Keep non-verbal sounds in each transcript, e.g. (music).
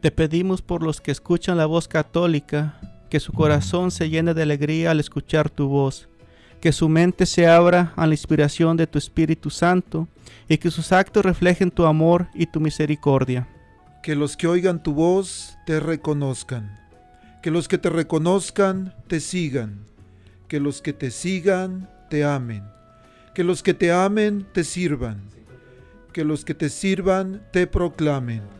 te pedimos por los que escuchan la voz católica, que su corazón se llene de alegría al escuchar tu voz, que su mente se abra a la inspiración de tu Espíritu Santo y que sus actos reflejen tu amor y tu misericordia. Que los que oigan tu voz te reconozcan, que los que te reconozcan te sigan, que los que te sigan te amen, que los que te amen te sirvan, que los que te sirvan te proclamen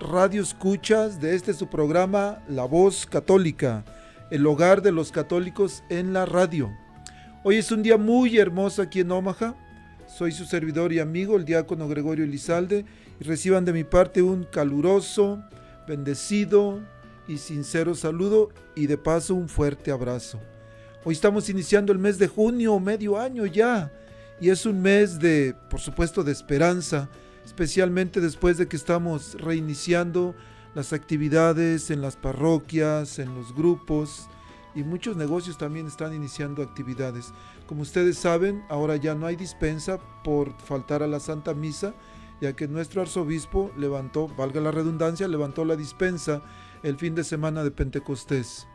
radio escuchas de este su programa La Voz Católica, el hogar de los católicos en la radio. Hoy es un día muy hermoso aquí en Omaha. Soy su servidor y amigo, el diácono Gregorio Elizalde, y reciban de mi parte un caluroso, bendecido y sincero saludo y de paso un fuerte abrazo. Hoy estamos iniciando el mes de junio, medio año ya, y es un mes de, por supuesto, de esperanza, especialmente después de que estamos reiniciando las actividades en las parroquias, en los grupos y muchos negocios también están iniciando actividades. Como ustedes saben, ahora ya no hay dispensa por faltar a la Santa Misa, ya que nuestro arzobispo levantó, valga la redundancia, levantó la dispensa el fin de semana de Pentecostés.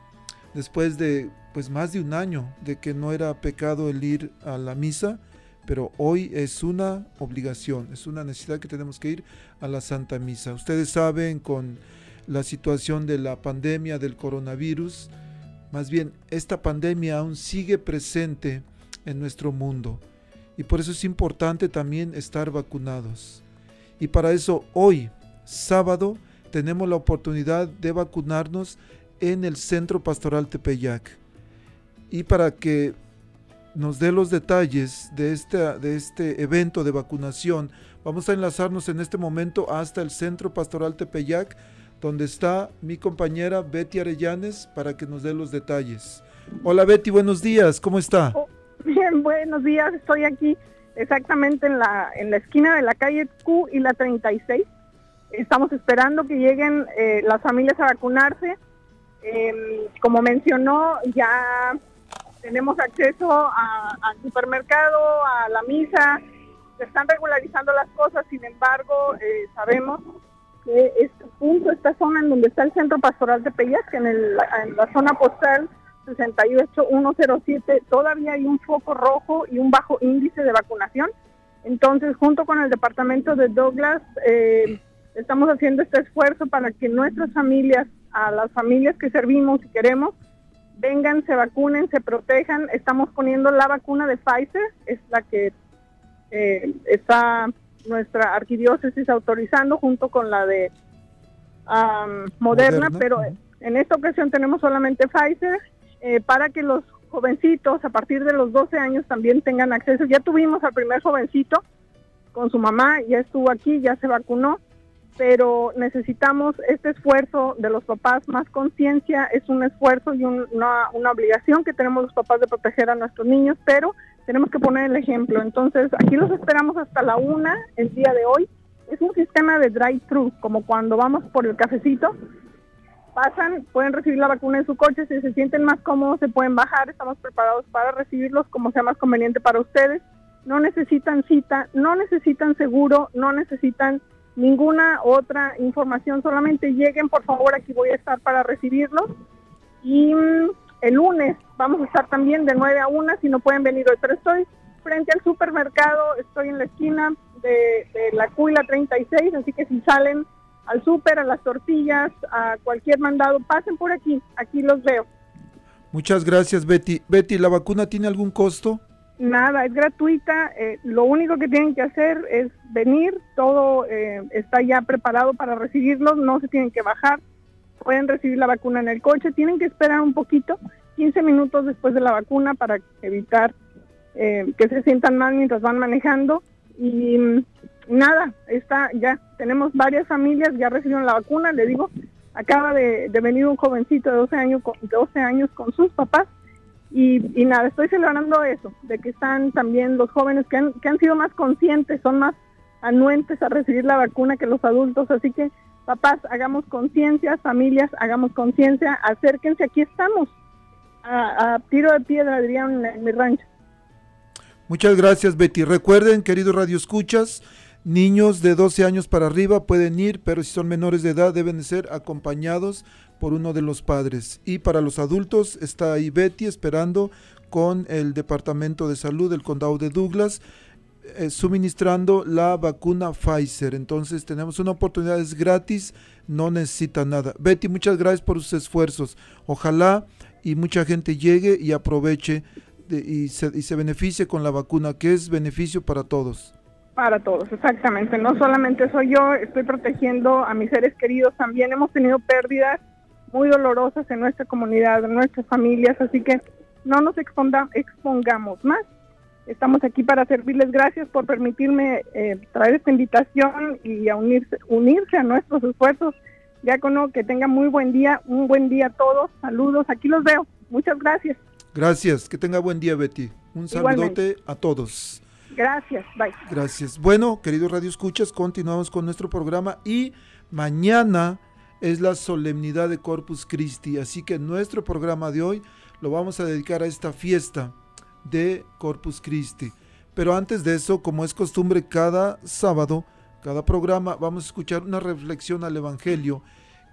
Después de pues más de un año de que no era pecado el ir a la misa, pero hoy es una obligación, es una necesidad que tenemos que ir a la Santa Misa. Ustedes saben con la situación de la pandemia del coronavirus, más bien esta pandemia aún sigue presente en nuestro mundo y por eso es importante también estar vacunados. Y para eso hoy, sábado, tenemos la oportunidad de vacunarnos en el Centro Pastoral Tepeyac. Y para que nos dé los detalles de este, de este evento de vacunación. Vamos a enlazarnos en este momento hasta el Centro Pastoral Tepeyac, donde está mi compañera Betty Arellanes para que nos dé los detalles. Hola Betty, buenos días, ¿cómo está? Oh, bien, buenos días, estoy aquí exactamente en la, en la esquina de la calle Q y la 36. Estamos esperando que lleguen eh, las familias a vacunarse. Em, como mencionó, ya tenemos acceso al supermercado, a la misa, se están regularizando las cosas, sin embargo, eh, sabemos que este punto, esta zona en donde está el centro pastoral de que en, el, en la zona postal 68107 todavía hay un foco rojo y un bajo índice de vacunación. Entonces, junto con el departamento de Douglas, eh, estamos haciendo este esfuerzo para que nuestras familias, a las familias que servimos y queremos, vengan, se vacunen, se protejan. Estamos poniendo la vacuna de Pfizer, es la que eh, está nuestra arquidiócesis autorizando junto con la de Moderna, pero en esta ocasión tenemos solamente Pfizer eh, para que los jovencitos a partir de los 12 años también tengan acceso. Ya tuvimos al primer jovencito con su mamá, ya estuvo aquí, ya se vacunó pero necesitamos este esfuerzo de los papás, más conciencia, es un esfuerzo y una, una, obligación que tenemos los papás de proteger a nuestros niños, pero tenemos que poner el ejemplo. Entonces, aquí los esperamos hasta la una el día de hoy. Es un sistema de drive-thru, como cuando vamos por el cafecito. pasan, pueden recibir la vacuna en su coche, si se sienten más cómodos se pueden bajar, estamos preparados para recibirlos como sea más conveniente para ustedes. No necesitan cita, no necesitan seguro, no necesitan ninguna otra información, solamente lleguen por favor, aquí voy a estar para recibirlos. Y mm, el lunes vamos a estar también de 9 a 1 si no pueden venir hoy, pero estoy frente al supermercado, estoy en la esquina de, la Cuila 36, así que si salen al súper, a las tortillas, a cualquier mandado, pasen por aquí, aquí los veo. Muchas gracias Betty. Betty, ¿la vacuna tiene algún costo? Nada, es gratuita. Eh, lo único que tienen que hacer es venir. Todo eh, está ya preparado para recibirlos. No se tienen que bajar. Pueden recibir la vacuna en el coche. Tienen que esperar un poquito, 15 minutos después de la vacuna para evitar eh, que se sientan mal mientras van manejando. Y mm, nada, está ya. Tenemos varias familias ya recibieron la vacuna. Le digo, acaba de, venir un jovencito de 12 años, con, 12 años con sus papás y, nada, estoy celebrando eso, de que están también los jóvenes que han, que han sido más conscientes, son más anuentes a recibir la vacuna que los adultos, así que papás, hagamos conciencia, familias, hagamos conciencia, acérquense, aquí estamos, a, tiro de piedra, dirían en mi rancho. Muchas gracias, Betty. Recuerden, queridos radioescuchas, niños de 12 años para arriba pueden ir, pero si son menores de edad deben ser acompañados por uno de los padres. Y para los adultos está ahí Betty esperando con el Departamento de Salud del Condado de Douglas. Eh, suministrando la vacuna Pfizer. Entonces tenemos una oportunidad, es gratis, no necesita nada. Betty, muchas gracias por sus esfuerzos. Ojalá y mucha gente llegue y aproveche y, se, y se beneficie con la vacuna, que es beneficio para todos. Para todos, exactamente. No solamente soy yo, estoy protegiendo a mis seres queridos, también hemos tenido pérdidas muy dolorosas en nuestra comunidad, en nuestras familias, así que no nos expongamos más. Estamos aquí para servirles. Gracias por permitirme eh, traer esta invitación y a unirse, unirse a nuestros esfuerzos. Diácono, que tenga muy buen día, un buen día a todos. Saludos, aquí los veo. Muchas gracias. Gracias, que tenga buen día, Betty. Un saludote a todos. Gracias, bye. Gracias. Bueno, queridos Radio Escuchas, continuamos con nuestro programa y mañana es la solemnidad de Corpus Christi, así que nuestro programa de hoy lo vamos a dedicar a esta fiesta de Corpus Christi. Pero antes de eso, como es costumbre cada sábado, cada programa, vamos a escuchar una reflexión al Evangelio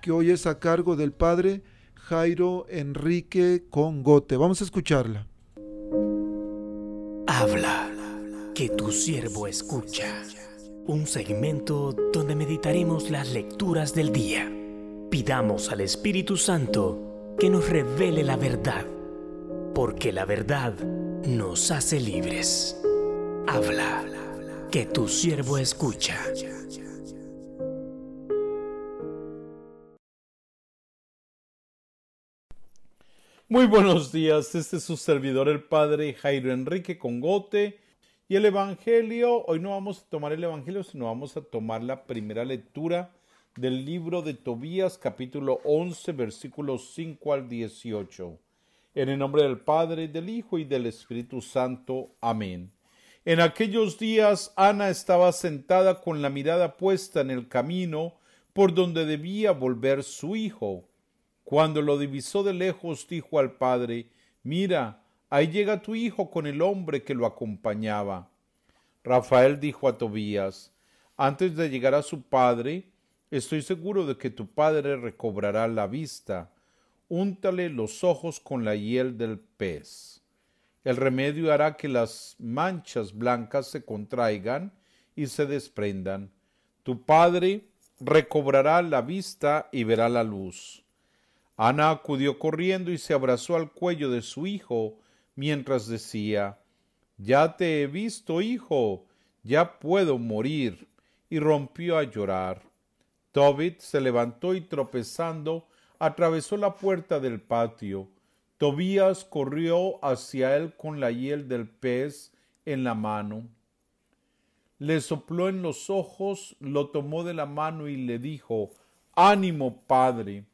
que hoy es a cargo del Padre Jairo Enrique Congote. Vamos a escucharla. Habla, que tu siervo escucha. Un segmento donde meditaremos las lecturas del día. Pidamos al Espíritu Santo que nos revele la verdad, porque la verdad nos hace libres. Habla, que tu siervo escucha. Muy buenos días, este es su servidor el Padre Jairo Enrique Congote y el Evangelio, hoy no vamos a tomar el Evangelio, sino vamos a tomar la primera lectura del libro de Tobías capítulo 11 versículos 5 al 18. En el nombre del Padre, del Hijo y del Espíritu Santo. Amén. En aquellos días Ana estaba sentada con la mirada puesta en el camino por donde debía volver su hijo. Cuando lo divisó de lejos, dijo al padre, Mira, ahí llega tu hijo con el hombre que lo acompañaba. Rafael dijo a Tobías, antes de llegar a su padre, Estoy seguro de que tu padre recobrará la vista. Úntale los ojos con la hiel del pez. El remedio hará que las manchas blancas se contraigan y se desprendan. Tu padre recobrará la vista y verá la luz. Ana acudió corriendo y se abrazó al cuello de su hijo mientras decía Ya te he visto, hijo, ya puedo morir. y rompió a llorar. Tobit se levantó y tropezando atravesó la puerta del patio. Tobías corrió hacia él con la hiel del pez en la mano. Le sopló en los ojos, lo tomó de la mano y le dijo Ánimo, padre.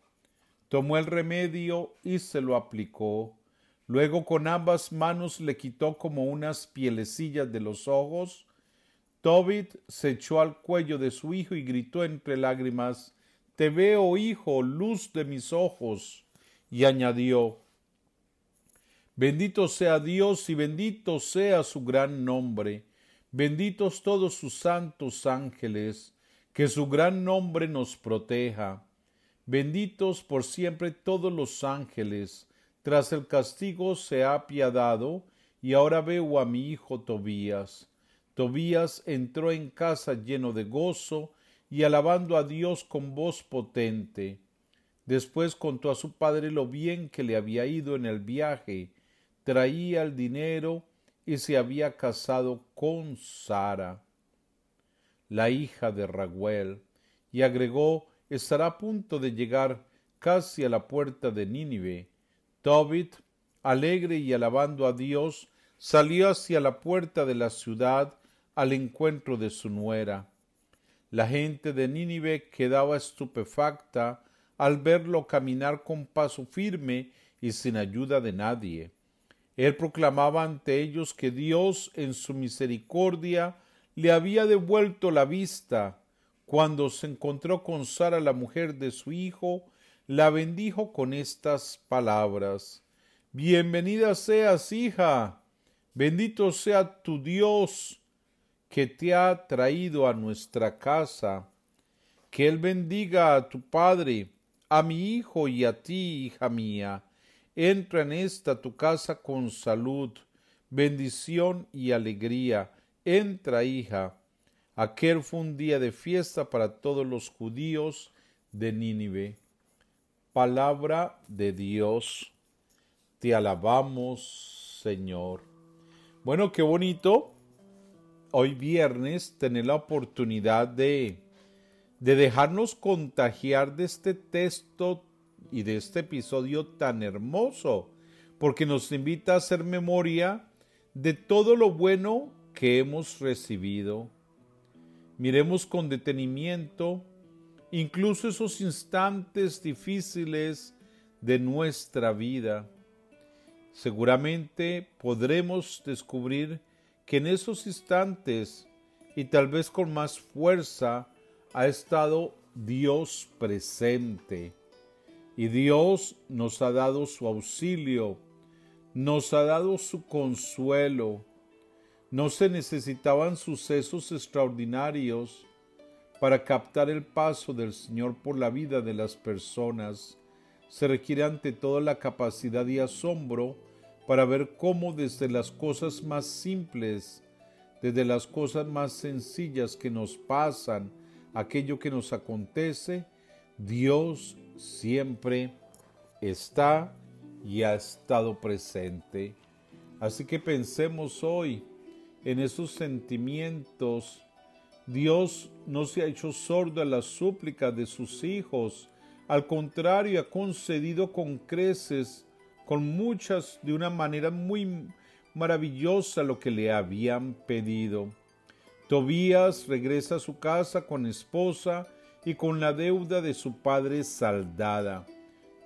Tomó el remedio y se lo aplicó. Luego con ambas manos le quitó como unas pielecillas de los ojos Tobit se echó al cuello de su hijo y gritó entre lágrimas te veo, hijo, luz de mis ojos. Y añadió, Bendito sea Dios y bendito sea su gran nombre. Benditos todos sus santos ángeles, que su gran nombre nos proteja. Benditos por siempre todos los ángeles. Tras el castigo se ha apiadado, y ahora veo a mi hijo Tobías. Tobías entró en casa lleno de gozo y alabando a Dios con voz potente. Después contó a su padre lo bien que le había ido en el viaje, traía el dinero y se había casado con Sara, la hija de Raguel, y agregó estará a punto de llegar casi a la puerta de Nínive. Tobit, alegre y alabando a Dios, salió hacia la puerta de la ciudad al encuentro de su nuera. La gente de Nínive quedaba estupefacta al verlo caminar con paso firme y sin ayuda de nadie. Él proclamaba ante ellos que Dios en su misericordia le había devuelto la vista. Cuando se encontró con Sara, la mujer de su hijo, la bendijo con estas palabras. Bienvenida seas, hija. Bendito sea tu Dios que te ha traído a nuestra casa. Que Él bendiga a tu Padre, a mi hijo y a ti, hija mía. Entra en esta tu casa con salud, bendición y alegría. Entra, hija. Aquel fue un día de fiesta para todos los judíos de Nínive. Palabra de Dios. Te alabamos, Señor. Bueno, qué bonito hoy viernes tener la oportunidad de, de dejarnos contagiar de este texto y de este episodio tan hermoso, porque nos invita a hacer memoria de todo lo bueno que hemos recibido. Miremos con detenimiento incluso esos instantes difíciles de nuestra vida. Seguramente podremos descubrir que en esos instantes y tal vez con más fuerza ha estado Dios presente. Y Dios nos ha dado su auxilio, nos ha dado su consuelo. No se necesitaban sucesos extraordinarios para captar el paso del Señor por la vida de las personas. Se requiere ante todo la capacidad y asombro para ver cómo desde las cosas más simples, desde las cosas más sencillas que nos pasan, aquello que nos acontece, Dios siempre está y ha estado presente. Así que pensemos hoy en esos sentimientos. Dios no se ha hecho sordo a la súplica de sus hijos, al contrario, ha concedido con creces con muchas, de una manera muy maravillosa, lo que le habían pedido. Tobías regresa a su casa con esposa y con la deuda de su padre saldada.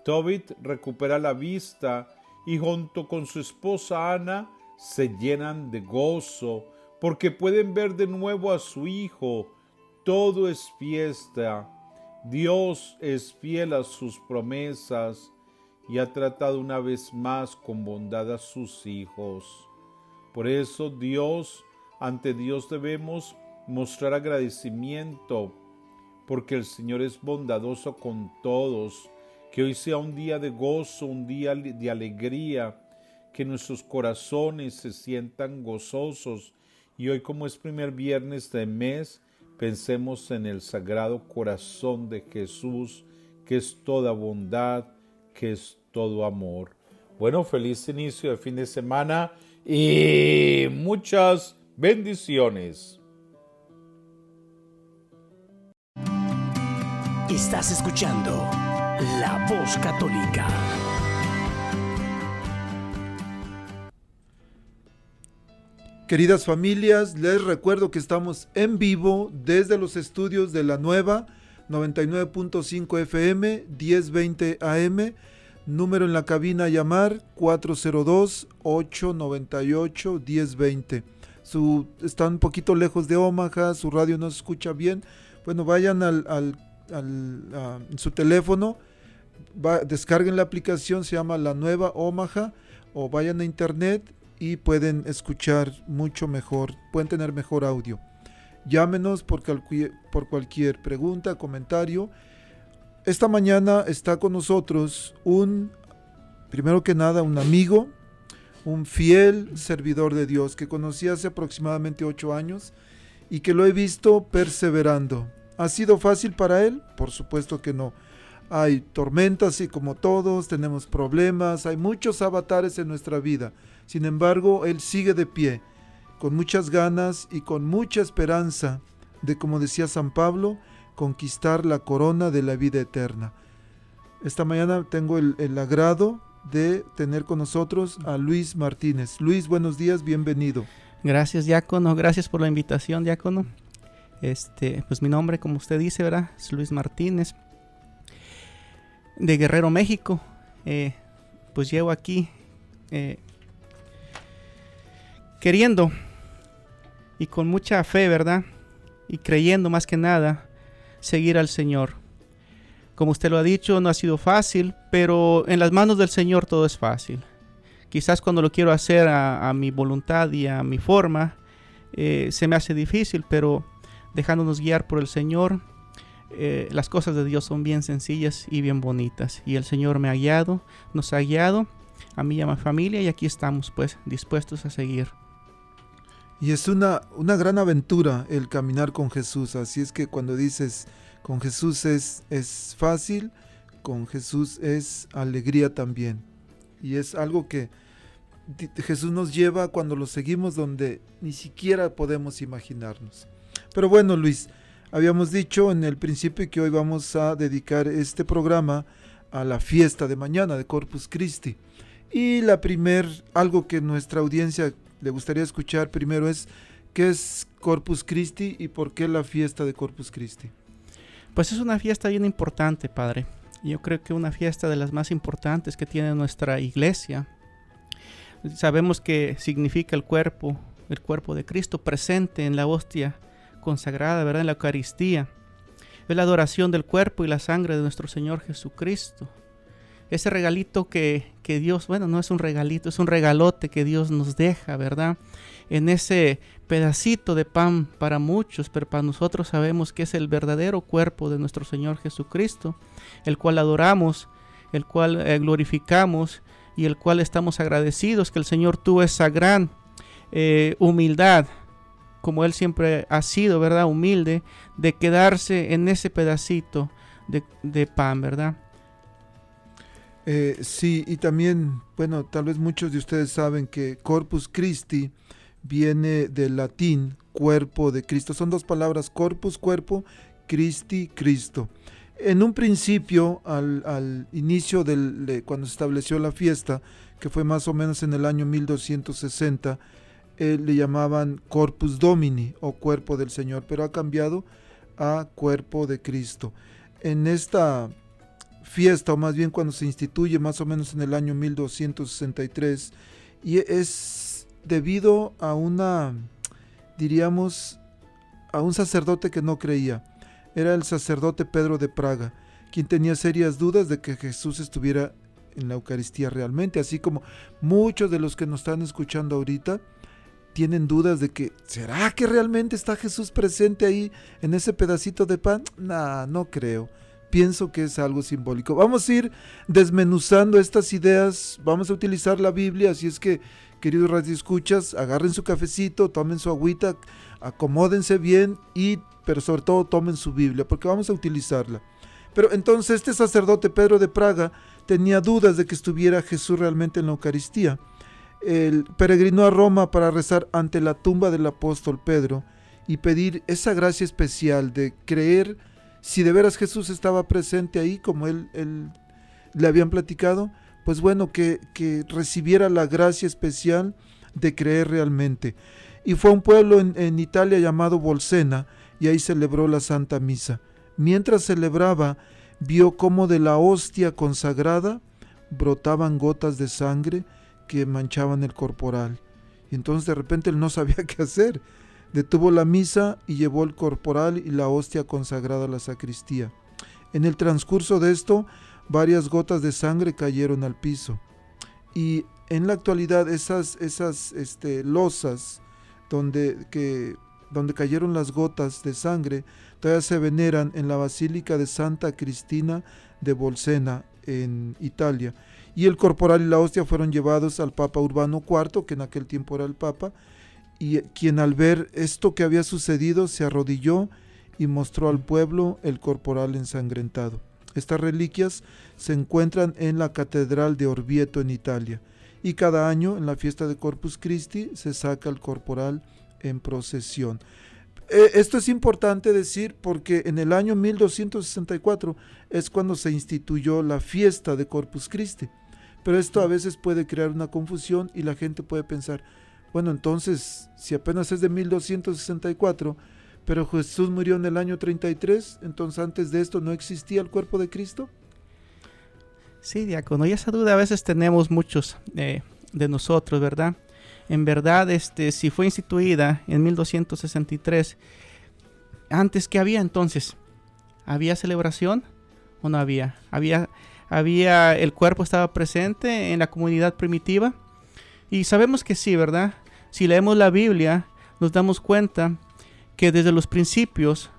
Tobit recupera la vista y junto con su esposa Ana se llenan de gozo porque pueden ver de nuevo a su hijo. Todo es fiesta. Dios es fiel a sus promesas y ha tratado una vez más con bondad a sus hijos. Por eso Dios, ante Dios debemos mostrar agradecimiento, porque el Señor es bondadoso con todos. Que hoy sea un día de gozo, un día de alegría, que nuestros corazones se sientan gozosos. Y hoy como es primer viernes de mes, pensemos en el sagrado corazón de Jesús, que es toda bondad, que es todo amor. Bueno, feliz inicio de fin de semana y muchas bendiciones. Estás escuchando La Voz Católica. Queridas familias, les recuerdo que estamos en vivo desde los estudios de la nueva 99.5 FM, 1020 AM, número en la cabina a llamar 402-898-1020. Su, están un poquito lejos de Omaha, su radio no se escucha bien. Bueno, vayan al, en su teléfono, descarguen la aplicación, se llama La Nueva Omaha, o vayan a internet y pueden escuchar mucho mejor, pueden tener mejor audio. Llámenos por, por cualquier pregunta, comentario. Esta mañana está con nosotros un, primero que nada, un amigo, un fiel servidor de Dios que conocí hace aproximadamente ocho años y que lo he visto perseverando. ¿Ha sido fácil para él? Por supuesto que no. Hay tormentas y como todos tenemos problemas, hay muchos avatares en nuestra vida. Sin embargo, él sigue de pie, con muchas ganas y con mucha esperanza de, como decía San Pablo, conquistar la corona de la vida eterna. Esta mañana tengo el, agrado de tener con nosotros a Luis Martínez. Luis, buenos días, bienvenido. Gracias, diácono, gracias por la invitación, diácono. Este, pues mi nombre, como usted dice, ¿verdad? Es Luis Martínez, de Guerrero, México. Eh, pues llevo aquí eh, queriendo y con mucha fe, ¿verdad? Y creyendo más que nada, seguir al Señor. Como usted lo ha dicho, no ha sido fácil, pero en las manos del Señor todo es fácil. Quizás cuando lo quiero hacer a, mi voluntad y a mi forma, eh, se me hace difícil, pero dejándonos guiar por el Señor, eh, las cosas de Dios son bien sencillas y bien bonitas. Y el Señor me ha guiado, nos ha guiado, a mí y a mi familia, y aquí estamos pues dispuestos a seguir. Y es una, una gran aventura el caminar con Jesús, así es que cuando dices con Jesús es, es fácil, con Jesús es alegría también. Y es algo que Jesús nos lleva cuando lo seguimos donde ni siquiera podemos imaginarnos. Pero bueno, Luis, habíamos dicho en el principio que hoy vamos a dedicar este programa a la fiesta de mañana de Corpus Christi. Y la primer, algo que nuestra audiencia le gustaría escuchar primero es, ¿qué es Corpus Christi y por qué la fiesta de Corpus Christi? Pues es una fiesta bien importante, Padre. Yo creo que una fiesta de las más importantes que tiene nuestra iglesia. Sabemos que significa el cuerpo, el cuerpo de Cristo presente en la hostia consagrada, ¿verdad? En la Eucaristía. Es la adoración del cuerpo y la sangre de nuestro Señor Jesucristo. Ese regalito que, que Dios, bueno, no es un regalito, es un regalote que Dios nos deja, ¿verdad? En ese pedacito de pan para muchos, pero para nosotros sabemos que es el verdadero cuerpo de nuestro Señor Jesucristo, el cual adoramos, el cual eh, glorificamos y el cual estamos agradecidos que el Señor tuvo esa gran eh, humildad, como Él siempre ha sido, ¿verdad? Humilde, de quedarse en ese pedacito de, pan, ¿verdad? Eh, sí, y también, bueno, tal vez muchos de ustedes saben que Corpus Christi viene del latín cuerpo de Cristo. Son dos palabras, corpus, cuerpo, Christi, Cristo. En un principio, al, inicio de cuando se estableció la fiesta, que fue más o menos en el año 1260, eh, le llamaban Corpus Domini o cuerpo del Señor, pero ha cambiado a cuerpo de Cristo. En esta fiesta, o más bien cuando se instituye más o menos en el año 1263, y es debido a una, diríamos, a un sacerdote que no creía. Era el sacerdote Pedro de Praga, quien tenía serias dudas de que Jesús estuviera en la Eucaristía realmente, así como muchos de los que nos están escuchando ahorita tienen dudas de que, ¿será que realmente está Jesús presente ahí en ese pedacito de pan? Nah, no creo. Pienso que es algo simbólico. Vamos a ir desmenuzando estas ideas, vamos a utilizar la Biblia, así es que queridos radioescuchas, agarren su cafecito, tomen su agüita, acomódense bien y, pero sobre todo, tomen su Biblia, porque vamos a utilizarla. Pero entonces este sacerdote Pedro de Praga tenía dudas de que estuviera Jesús realmente en la Eucaristía. Él peregrinó a Roma para rezar ante la tumba del apóstol Pedro y pedir esa gracia especial de creer si de veras Jesús estaba presente ahí, como él, él le habían platicado, pues bueno, que, recibiera la gracia especial de creer realmente. Y fue a un pueblo en, Italia llamado Bolsena y ahí celebró la Santa Misa. Mientras celebraba, vio cómo de la hostia consagrada brotaban gotas de sangre que manchaban el corporal. Y entonces de repente él no sabía (laughs) qué hacer. Detuvo la misa y llevó el corporal y la hostia consagrada a la sacristía. En el transcurso de esto, varias gotas de sangre cayeron al piso. Y en la actualidad esas, esas este, losas donde, que, donde cayeron las gotas de sangre todavía se veneran en la Basílica de Santa Cristina de Bolsena en Italia. Y el corporal y la hostia fueron llevados al Papa Urbano IV, que en aquel tiempo era el Papa, y quien al ver esto que había sucedido se arrodilló y mostró al pueblo el corporal ensangrentado. Estas reliquias se encuentran en la Catedral de Orvieto en Italia y cada año en la fiesta de Corpus Christi se saca el corporal en procesión. Eh, esto es importante decir porque en el año 1264 es cuando se instituyó la fiesta de Corpus Christi. Pero esto a veces puede crear una confusión y la gente puede pensar, bueno, entonces, si apenas es de 1264, pero Jesús murió en el año 33, entonces antes de esto no existía el cuerpo de Cristo. Sí, diácono, y esa duda a veces tenemos muchos eh, de nosotros, ¿verdad? En verdad, este, si fue instituida en 1263, antes que había entonces, ¿había celebración o no había? ¿Había, había el cuerpo estaba presente en la comunidad primitiva? Y sabemos que sí, ¿verdad? Si leemos la Biblia, nos damos cuenta que desde los principios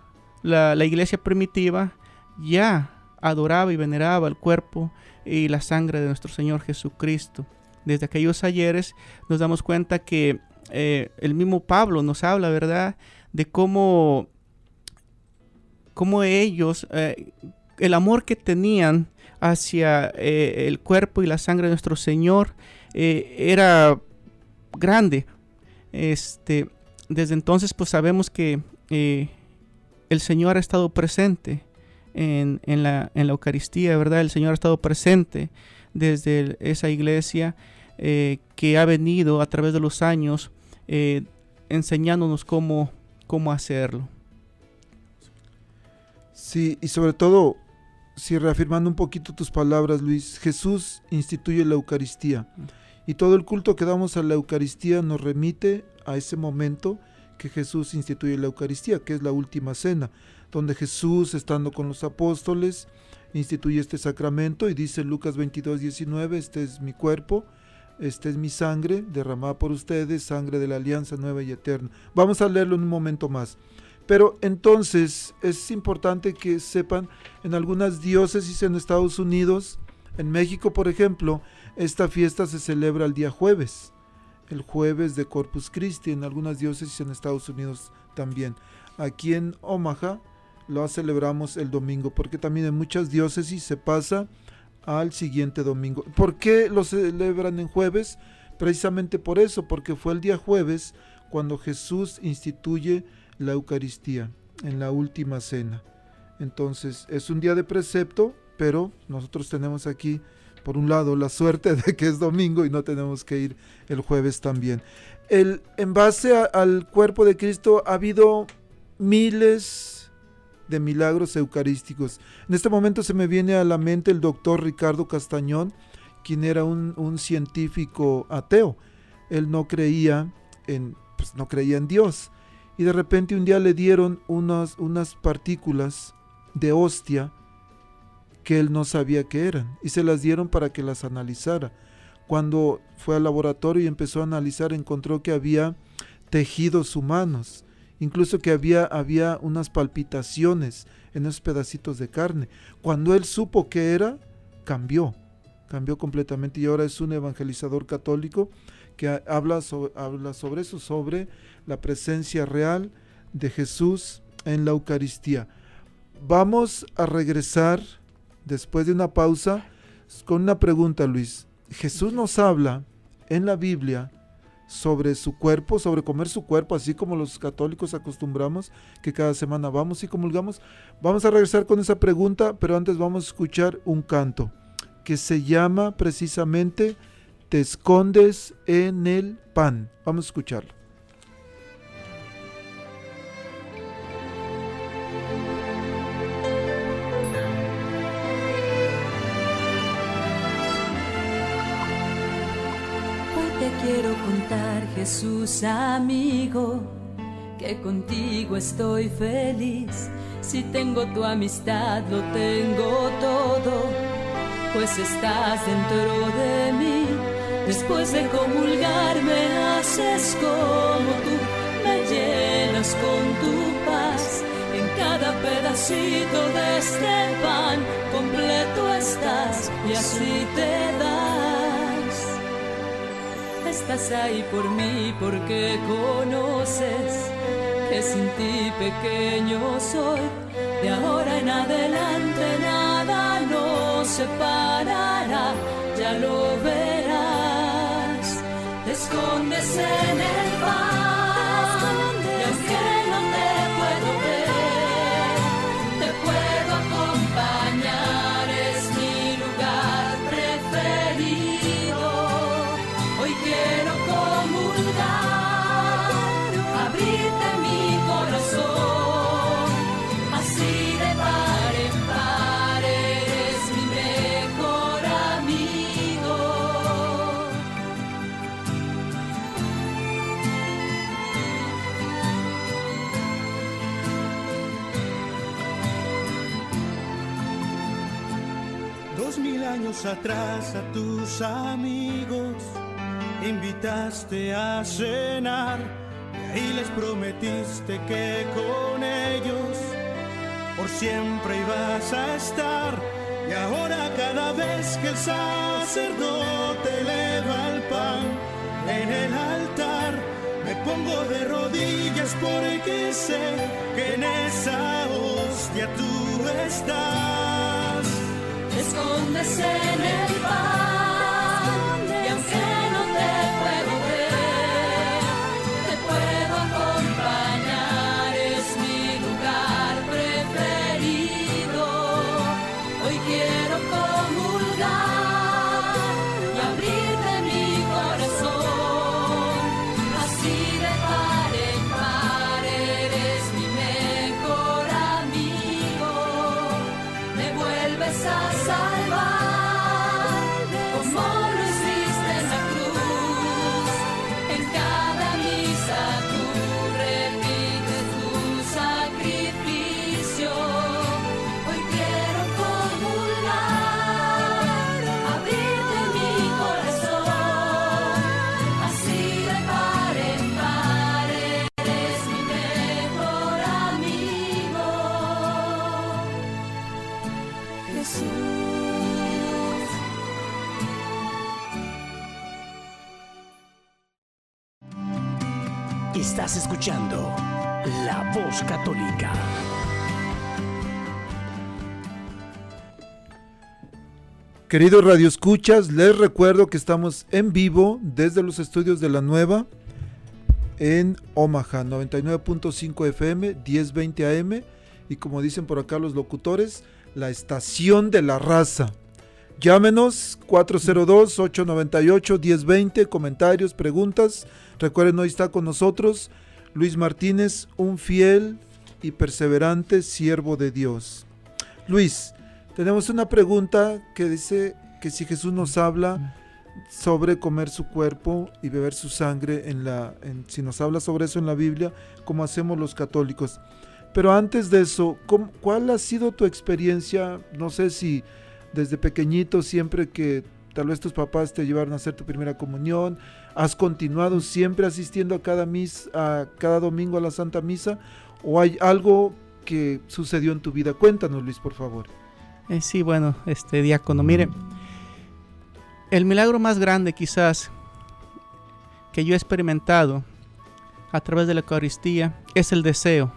la, iglesia primitiva ya adoraba y veneraba el cuerpo y la sangre de nuestro Señor Jesucristo. Desde aquellos ayeres nos damos cuenta que eh, el mismo Pablo nos habla, ¿verdad? De cómo, cómo ellos, eh, el amor que tenían hacia eh, el cuerpo y la sangre de nuestro Señor era grande. Este, desde entonces pues sabemos que eh, el Señor ha estado presente en, la, Eucaristía, ¿verdad? El Señor ha estado presente desde esa iglesia eh, que ha venido a través de los años eh, enseñándonos cómo, cómo hacerlo. Sí, y sobre todo, si reafirmando un poquito tus palabras, Luis, Jesús instituye la Eucaristía. Y todo el culto que damos a la Eucaristía nos remite a ese momento que Jesús instituye la Eucaristía, que es la última cena, donde Jesús, estando con los apóstoles, instituye este sacramento y dice Lucas 22, 19, este es mi cuerpo, este es mi sangre derramada por ustedes, sangre de la alianza nueva y eterna. Vamos a leerlo en un momento más. Pero entonces es importante que sepan, en algunas diócesis en Estados Unidos, en México por ejemplo, esta fiesta se celebra el día jueves, el jueves de Corpus Christi, en algunas diócesis en Estados Unidos también. Aquí en Omaha lo celebramos el domingo, porque también en muchas diócesis se pasa al siguiente domingo. ¿Por qué lo celebran en jueves? Precisamente por eso, porque fue el día jueves cuando Jesús instituye la Eucaristía en la última cena. Entonces es un día de precepto, pero nosotros tenemos aquí por un lado, la suerte de que es domingo y no tenemos que ir el jueves también. El, en base al cuerpo de Cristo ha habido miles de milagros eucarísticos. En este momento se me viene a la mente el doctor Ricardo Castañón, quien era un, científico ateo. Él no creía en, pues, no creía en Dios. Y de repente un día le dieron unas, unas partículas de hostia que él no sabía que eran y se las dieron para que las analizara. Cuando fue al laboratorio y empezó a analizar encontró que había tejidos humanos, incluso que había, había unas palpitaciones en esos pedacitos de carne. Cuando él supo que era, cambió, cambió completamente y ahora es un evangelizador católico que habla habla sobre eso, sobre la presencia real de Jesús en la Eucaristía. Vamos a regresar después de una pausa, con una pregunta, Luis. Jesús nos habla en la Biblia sobre su cuerpo, sobre comer su cuerpo, así como los católicos acostumbramos que cada semana vamos y comulgamos. Vamos a regresar con esa pregunta, pero antes vamos a escuchar un canto que se llama precisamente Te escondes en el pan. Vamos a escucharlo. Quiero contar, Jesús amigo, que contigo estoy feliz. Si tengo tu amistad, lo tengo todo, pues estás dentro de mí. Después de comulgar me haces como tú, me llenas con tu paz. En cada pedacito de este pan completo estás y así te das. Estás ahí por mí porque conoces que sin ti pequeño soy. De ahora en adelante nada nos separará, ya lo verás. Te escondes en el pan, atrás a tus amigos invitaste a cenar y ahí les prometiste que con ellos por siempre ibas a estar. Y ahora cada vez que el sacerdote eleva el pan en el altar, me pongo de rodillas porque sé que en esa hostia tú estás. Te escondes en el pan Queridos radioescuchas, les recuerdo que estamos en vivo desde los estudios de la Nueva en Omaha, 99.5 FM, 1020 AM y como dicen por acá los locutores, la estación de la raza. Llámenos 402-898-1020, comentarios, preguntas. Recuerden, hoy está con nosotros Luis Martínez, un fiel y perseverante siervo de Dios. Luis, tenemos una pregunta que dice que si Jesús nos habla sobre comer su cuerpo y beber su sangre, en la, en- si nos habla sobre eso en la Biblia, como hacemos los católicos. Pero antes de eso, ¿cómo- ¿cuál ha sido tu experiencia? No sé si desde pequeñito, siempre que tal vez tus papás te llevaron a hacer tu primera comunión, has continuado siempre asistiendo a cada mis, a cada domingo a la Santa Misa, o hay algo que sucedió en tu vida. Cuéntanos, Luis, por favor. Eh, sí, bueno, este diácono, mire, el milagro más grande quizás que yo he experimentado a través de la Eucaristía es el deseo,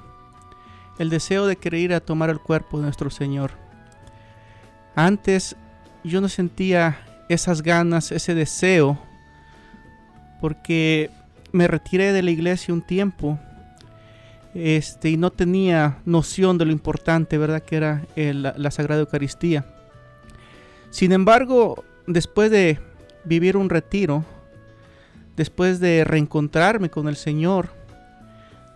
el deseo de querer ir a tomar el cuerpo de nuestro Señor. Antes yo no sentía esas ganas, ese deseo, porque me retiré de la iglesia un tiempo este, y no tenía noción de lo importante, ¿verdad? Que era la, la Sagrada Eucaristía. Sin embargo, después de vivir un retiro, después de reencontrarme con el Señor,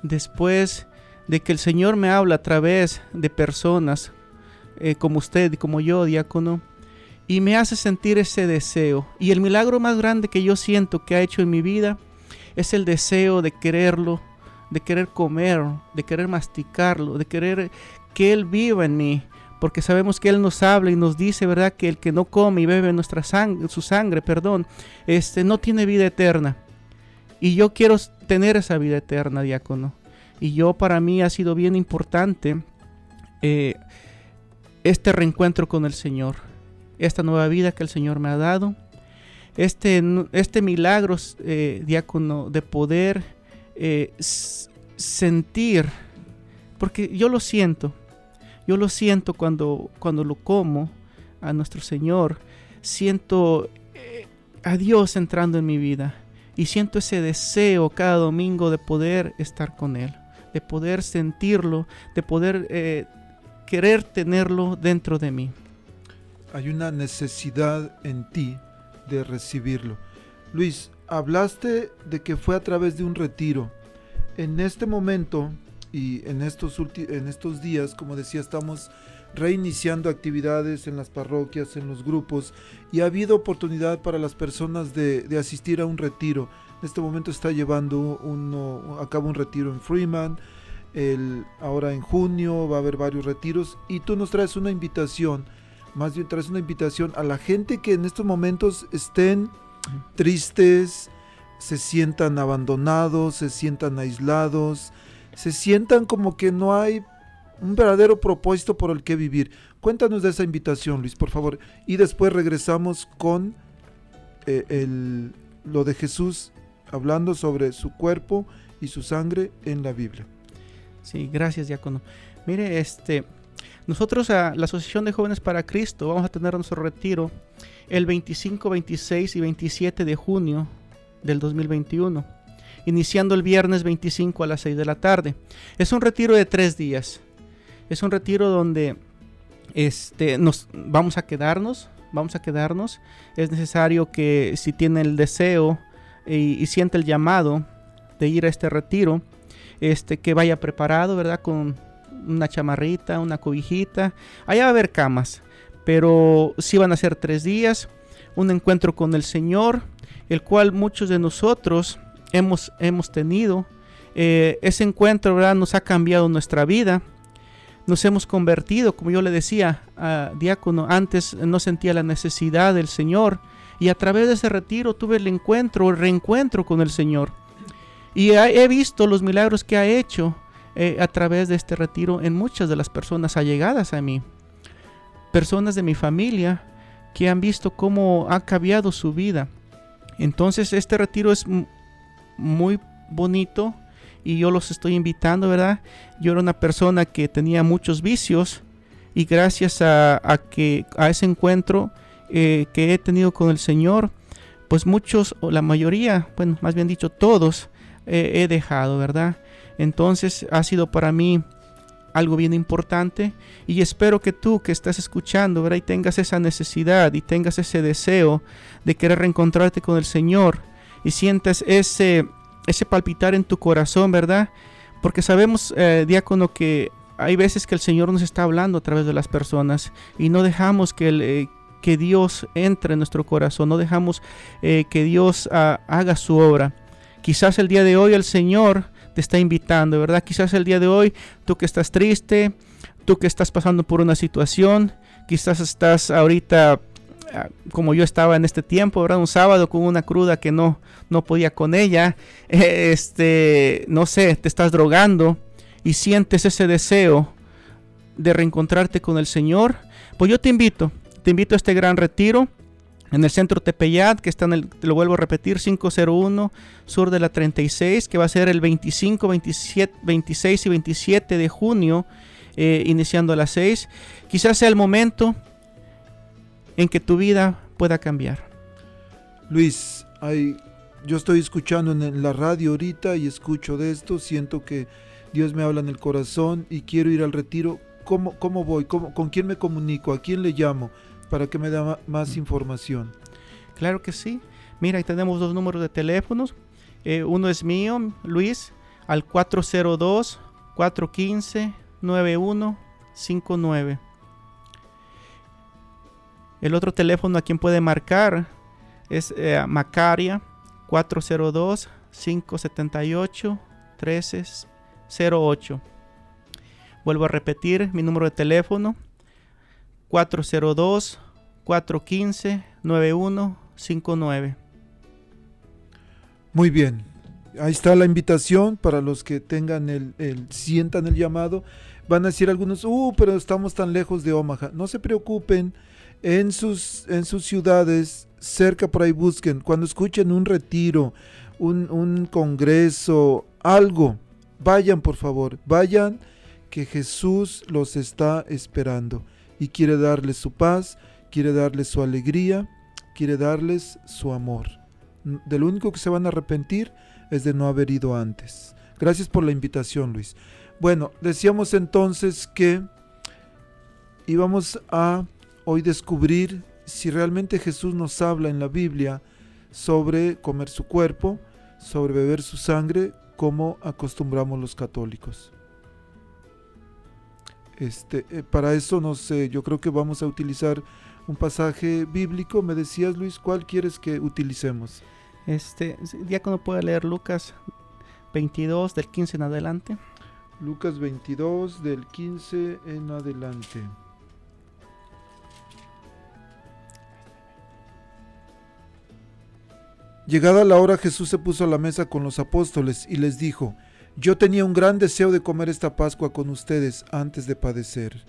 después de que el Señor me habla a través de personas eh, como usted y como yo, diácono, y me hace sentir ese deseo. Y el milagro más grande que yo siento que ha hecho en mi vida es el deseo de quererlo de querer comer, de querer masticarlo, de querer que Él viva en mí. Porque sabemos que Él nos habla y nos dice, ¿verdad? Que el que no come y bebe nuestra sangre, su sangre, perdón, este, no tiene vida eterna. Y yo quiero tener esa vida eterna, diácono. Y yo para mí ha sido bien importante eh, este reencuentro con el Señor. Esta nueva vida que el Señor me ha dado. Este, este milagro, eh, diácono, de poder eh, sentir. Porque yo lo siento. Yo lo siento cuando, cuando lo como a nuestro Señor. Siento eh, a Dios entrando en mi vida. Y siento ese deseo cada domingo de poder estar con Él. De poder sentirlo. De poder eh, querer tenerlo dentro de mí. Hay una necesidad en ti de recibirlo. Luis, hablaste de que fue a través de un retiro. En este momento y en estos, en estos días, como decía, estamos reiniciando actividades en las parroquias, en los grupos, y ha habido oportunidad para las personas de, asistir a un retiro. En este momento está llevando uno, a cabo un retiro en Freeman. El, ahora en junio va a haber varios retiros y tú nos traes una invitación, más bien traes una invitación a la gente que en estos momentos estén tristes, se sientan abandonados, se sientan aislados, se sientan como que no hay un verdadero propósito por el que vivir. Cuéntanos de esa invitación, Luis, por favor. Y después regresamos con eh, el, lo de Jesús hablando sobre su cuerpo y su sangre en la Biblia. Sí, gracias, diácono. Mire, este, nosotros a la Asociación de Jóvenes para Cristo vamos a tener nuestro retiro el 25, 26 y 27 de junio del 2021, iniciando el viernes 25 a las 6 de la tarde. Es un retiro de tres días. Es un retiro donde este, nos vamos a quedarnos, vamos a quedarnos. Es necesario que si tiene el deseo y, y siente el llamado de ir a este retiro, este, que vaya preparado, ¿verdad? Con una chamarrita, una cobijita. Allá va a haber camas, pero sí van a ser tres días. Un encuentro con el Señor, el cual muchos de nosotros hemos, hemos tenido. Eh, ese encuentro, ¿verdad? Nos ha cambiado nuestra vida. Nos hemos convertido, como yo le decía a Diácono, antes no sentía la necesidad del Señor. Y a través de ese retiro tuve el encuentro, el reencuentro con el Señor. Y he visto los milagros que ha hecho eh, a través de este retiro en muchas de las personas allegadas a mí. Personas de mi familia que han visto cómo ha cambiado su vida. Entonces este retiro es muy bonito y yo los estoy invitando, ¿verdad? Yo era una persona que tenía muchos vicios y gracias a, que a ese encuentro eh, que he tenido con el Señor, pues muchos o la mayoría, bueno, más bien dicho todos, eh, he dejado, ¿verdad? Entonces ha sido para mí algo bien importante y espero que tú que estás escuchando, ¿verdad? Y tengas esa necesidad y tengas ese deseo de querer reencontrarte con el Señor y sientas ese, ese palpitar en tu corazón, ¿verdad? Porque sabemos, eh, diácono, que hay veces que el Señor nos está hablando a través de las personas y no dejamos que, el, eh, que Dios entre en nuestro corazón, no dejamos eh, que Dios ah, haga su obra. Quizás el día de hoy el Señor te está invitando, ¿verdad? Quizás el día de hoy tú que estás triste, tú que estás pasando por una situación, quizás estás ahorita ah, como yo estaba en este tiempo, ¿verdad? Un sábado con una cruda que no, no podía con ella, (laughs) este, no sé, te estás drogando y sientes ese deseo de reencontrarte con el Señor, pues yo te invito, te invito a este gran retiro en el centro Tepeyat, que está en el, te lo vuelvo a repetir, 501 sur de la 36, que va a ser el 25, 27, 26 y 27 de junio, eh, iniciando a las 6. Quizás sea el momento en que tu vida pueda cambiar. Luis, yo estoy escuchando en la radio ahorita y escucho de esto, siento que Dios me habla en el corazón y quiero ir al retiro. ¿Cómo, cómo voy? ¿Cómo, ¿Con quién me comunico? ¿A quién le llamo? Para que me dé más información. Claro que sí. Mira, ahí tenemos dos números de teléfonos. Eh, uno es mío, Luis, al 402-415-9159. El otro teléfono a quien puede marcar es eh, Macaria 402-578. 402-415-08. Vuelvo a repetir mi número de teléfono 402-415-9159. Muy bien. Ahí está la invitación para los que tengan el, sientan el llamado. Van a decir algunos, uh, pero estamos tan lejos de Omaha. No se preocupen. En sus, en sus ciudades, cerca por ahí busquen. Cuando escuchen un retiro, un, un congreso, algo, vayan por favor. Vayan que Jesús los está esperando y quiere darles su paz, quiere darles su alegría, quiere darles su amor. De lo único que se van a arrepentir es de no haber ido antes. Gracias por la invitación, Luis. Bueno, decíamos entonces que íbamos a hoy descubrir si realmente Jesús nos habla en la Biblia sobre comer su cuerpo, sobre beber su sangre, como acostumbramos los católicos. Este, eh, para eso no sé, yo creo que vamos a utilizar un pasaje bíblico. Me decías, Luis, ¿cuál quieres que utilicemos? Este, diácono puede leer Lucas 22 del 15 en adelante. Lucas 22 del 15 en adelante. Llegada la hora Jesús se puso a la mesa con los apóstoles y les dijo, Yo tenía un gran deseo de comer esta Pascua con ustedes antes de padecer,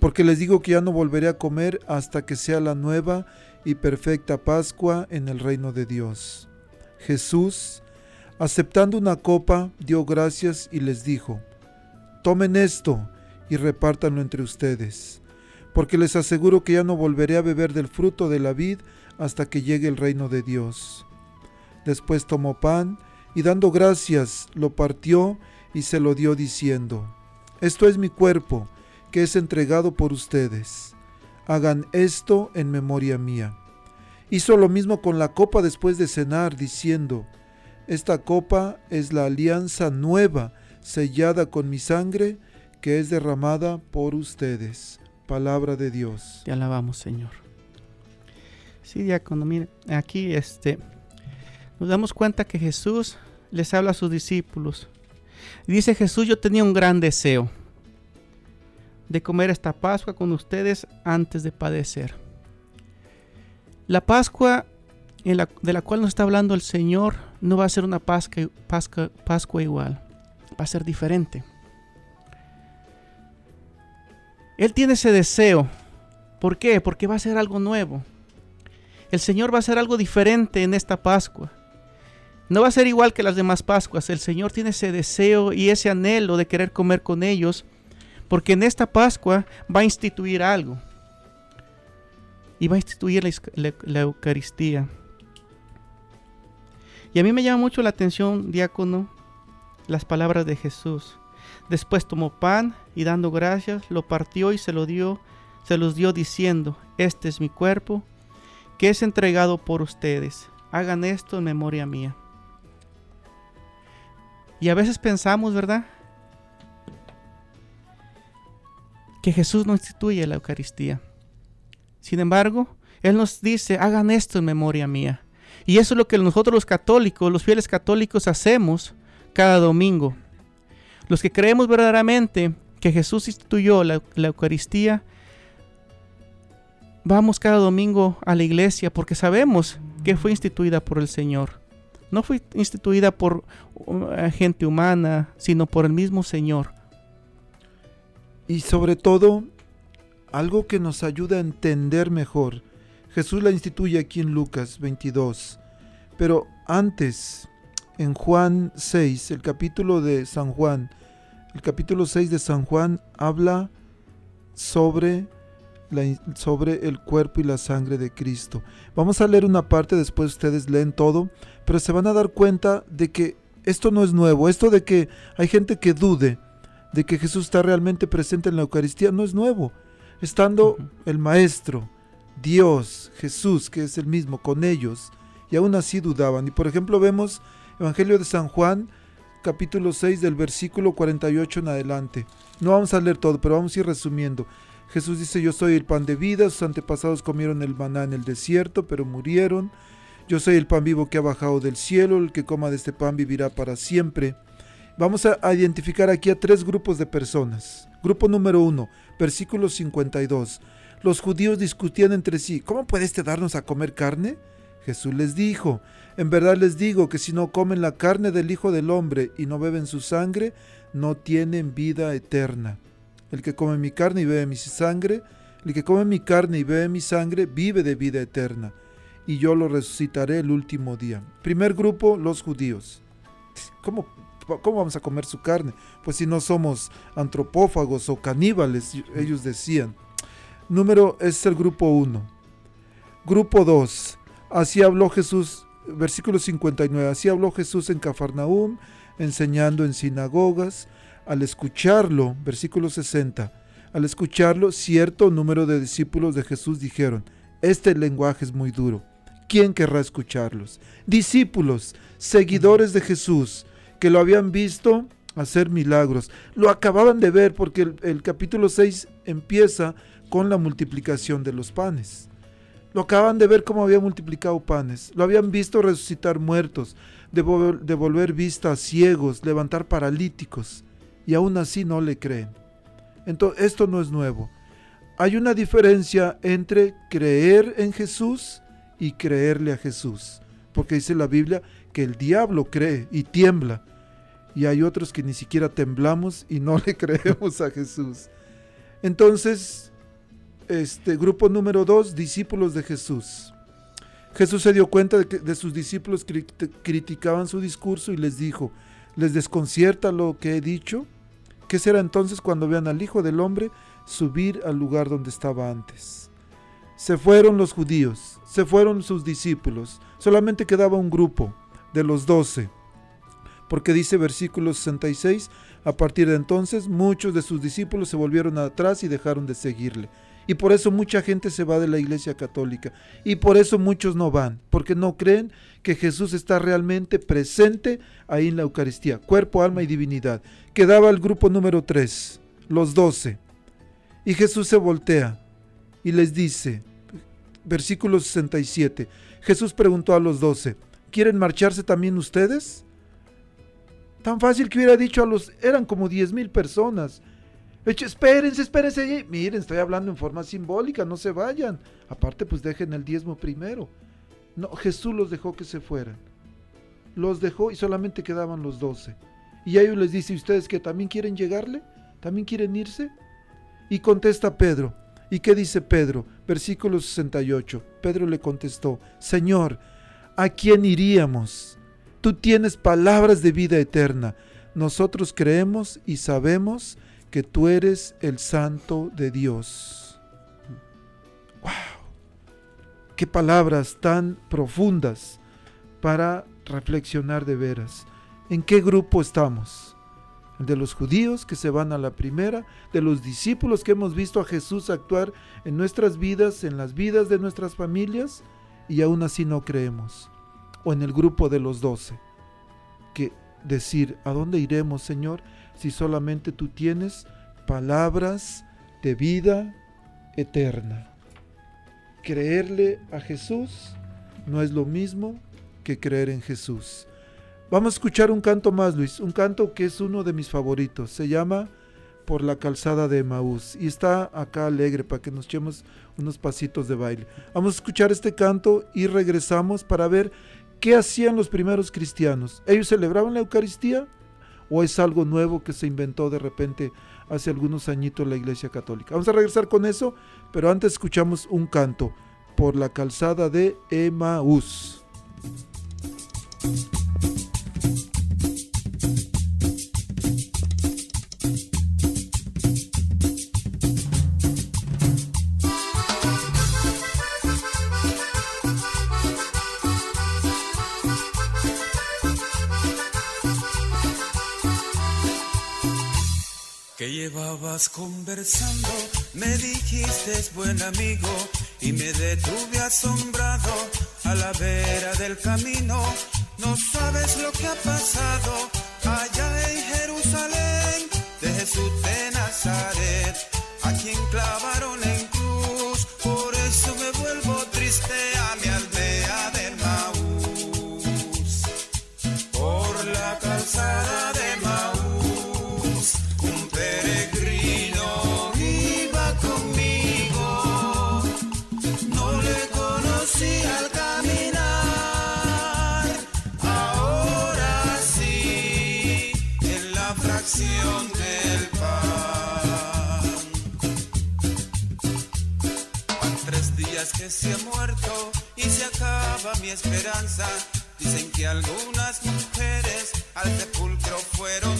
porque les digo que ya no volveré a comer hasta que sea la nueva y perfecta Pascua en el reino de Dios. Jesús, aceptando una copa, dio gracias y les dijo, Tomen esto y repártanlo entre ustedes, porque les aseguro que ya no volveré a beber del fruto de la vid hasta que llegue el reino de Dios. Después tomó pan y dando gracias lo partió y se lo dio diciendo, Esto es mi cuerpo, que es entregado por ustedes. Hagan esto en memoria mía. Hizo lo mismo con la copa después de cenar, diciendo, Esta copa es la alianza nueva, sellada con mi sangre, que es derramada por ustedes. Palabra de Dios. Te alabamos, Señor. Sí, diácono, mire, aquí este, nos damos cuenta que Jesús les habla a sus discípulos. Dice Jesús, yo tenía un gran deseo de comer esta Pascua con ustedes antes de padecer. La Pascua de la cual nos está hablando el Señor no va a ser una Pascua, Pascua, Pascua igual, va a ser diferente. Él tiene ese deseo. ¿Por qué? Porque va a ser algo nuevo. El Señor va a hacer algo diferente en esta Pascua. No va a ser igual que las demás Pascuas. El Señor tiene ese deseo y ese anhelo de querer comer con ellos, porque en esta Pascua va a instituir algo. Y va a instituir la, Eucaristía. Y a mí me llama mucho la atención, diácono, las palabras de Jesús. Después tomó pan y dando gracias, lo partió y se lo dio, se los dio diciendo, este es mi cuerpo, que es entregado por ustedes. Hagan esto en memoria mía. Y a veces pensamos, ¿verdad? Que Jesús no instituye la Eucaristía. Sin embargo, Él nos dice, hagan esto en memoria mía. Y eso es lo que nosotros los católicos, los fieles católicos hacemos cada domingo. Los que creemos verdaderamente que Jesús instituyó la, la Eucaristía, vamos cada domingo a la iglesia porque sabemos que fue instituida por el Señor. No fue instituida por uh, gente humana, sino por el mismo Señor. Y sobre todo, algo que nos ayuda a entender mejor. Jesús la instituye aquí en Lucas 22. Pero antes, en Juan 6, el capítulo de San Juan, el capítulo 6 de San Juan habla sobre, la sobre el cuerpo y la sangre de Cristo. Vamos a leer una parte, después ustedes leen todo, pero se van a dar cuenta de que esto no es nuevo. Esto de que hay gente que dude de que Jesús está realmente presente en la Eucaristía no es nuevo. Estando el Maestro, Dios, Jesús, que es el mismo, con ellos, y aún así dudaban. Y por ejemplo vemos Evangelio de San Juan, capítulo 6 del versículo 48 en adelante. No vamos a leer todo, pero vamos a ir resumiendo. Jesús dice, yo soy el pan de vida, sus antepasados comieron el maná en el desierto, pero murieron. Yo soy el pan vivo que ha bajado del cielo, el que coma de este pan vivirá para siempre. Vamos a, identificar aquí a tres grupos de personas. Grupo número uno, versículo 52. Los judíos discutían entre sí, ¿cómo puede este darnos a comer carne? Jesús les dijo, en verdad les digo que si no comen la carne del Hijo del Hombre y no beben su sangre, no tienen vida eterna. El que come mi carne y bebe mi sangre, el que come mi carne y bebe mi sangre, vive de vida eterna, y yo lo resucitaré el último día. Primer grupo, los judíos. ¿Cómo, cómo vamos a comer su carne? Pues si no somos antropófagos o caníbales, ellos decían. Número es el grupo 1. Grupo 2. Así habló Jesús, versículo 59. Así habló Jesús en Cafarnaúm, enseñando en sinagogas. Al escucharlo, versículo 60. Al escucharlo, cierto número de discípulos de Jesús dijeron, este lenguaje es muy duro. ¿Quién querrá escucharlos? Discípulos, seguidores de Jesús, que lo habían visto hacer milagros. Lo acababan de ver porque el, capítulo 6 empieza con la multiplicación de los panes. Lo acaban de ver cómo había multiplicado panes. Lo habían visto resucitar muertos, devol- devolver vista a ciegos, levantar paralíticos. Y aún así no le creen. Entonces, esto no es nuevo. Hay una diferencia entre creer en Jesús y creerle a Jesús. Porque dice la Biblia que el diablo cree y tiembla. Y hay otros que ni siquiera temblamos y no le (laughs) creemos a Jesús. Entonces, este grupo número dos, discípulos de Jesús. Jesús se dio cuenta de que de sus discípulos crit- criticaban su discurso y les dijo, ¿les desconcierta lo que he dicho? ¿Qué será entonces cuando vean al Hijo del Hombre subir al lugar donde estaba antes? Se fueron los judíos, se fueron sus discípulos, solamente quedaba un grupo de los doce, porque dice versículo 66, a partir de entonces muchos de sus discípulos se volvieron atrás y dejaron de seguirle. Y por eso mucha gente se va de la iglesia católica. Y por eso muchos no van, porque no creen que Jesús está realmente presente ahí en la Eucaristía, cuerpo, alma y divinidad. Quedaba el grupo número 3, los doce. Y Jesús se voltea y les dice, versículo 67, Jesús preguntó a los doce, ¿quieren marcharse también ustedes? Tan fácil que hubiera dicho a los, eran como 10 mil personas. Eche, espérense, espérense. Miren, estoy hablando en forma simbólica, no se vayan. Aparte, pues dejen el diezmo primero. No, Jesús los dejó que se fueran. Los dejó y solamente quedaban los doce. Y a ellos les dice, ¿y ustedes que también quieren llegarle? ¿También quieren irse? Y contesta Pedro. ¿Y qué dice Pedro? Versículo 68. Pedro le contestó, Señor, ¿a quién iríamos? Tú tienes palabras de vida eterna. Nosotros creemos y sabemos que tú eres el santo de Dios. ¡Wow! Qué palabras tan profundas para reflexionar de veras. ¿En qué grupo estamos? ¿El de los judíos que se van a la primera? ¿De los discípulos que hemos visto a Jesús actuar en nuestras vidas, en las vidas de nuestras familias? Y aún así no creemos. ¿O en el grupo de los doce? Que decir, ¿a dónde iremos, Señor? Si solamente tú tienes palabras de vida eterna. Creerle a Jesús no es lo mismo que creer en Jesús. Vamos a escuchar un canto más, Luis, un canto que es uno de mis favoritos. Se llama Por la calzada de Maús y está acá alegre para que nos echemos unos pasitos de baile. Vamos a escuchar este canto y regresamos para ver qué hacían los primeros cristianos. ¿Ellos celebraban la Eucaristía? O es algo nuevo que se inventó de repente hace algunos añitos la Iglesia Católica. Vamos a regresar con eso, pero antes escuchamos un canto por la calzada de Emaús. Que llevabas conversando, me dijiste es buen amigo y me detuve asombrado a la vera del camino. No sabes lo que ha pasado allá en Jerusalén de Jesús de Nazaret, a quien clavaron en esperanza. Dicen que algunas mujeres al sepulcro fueron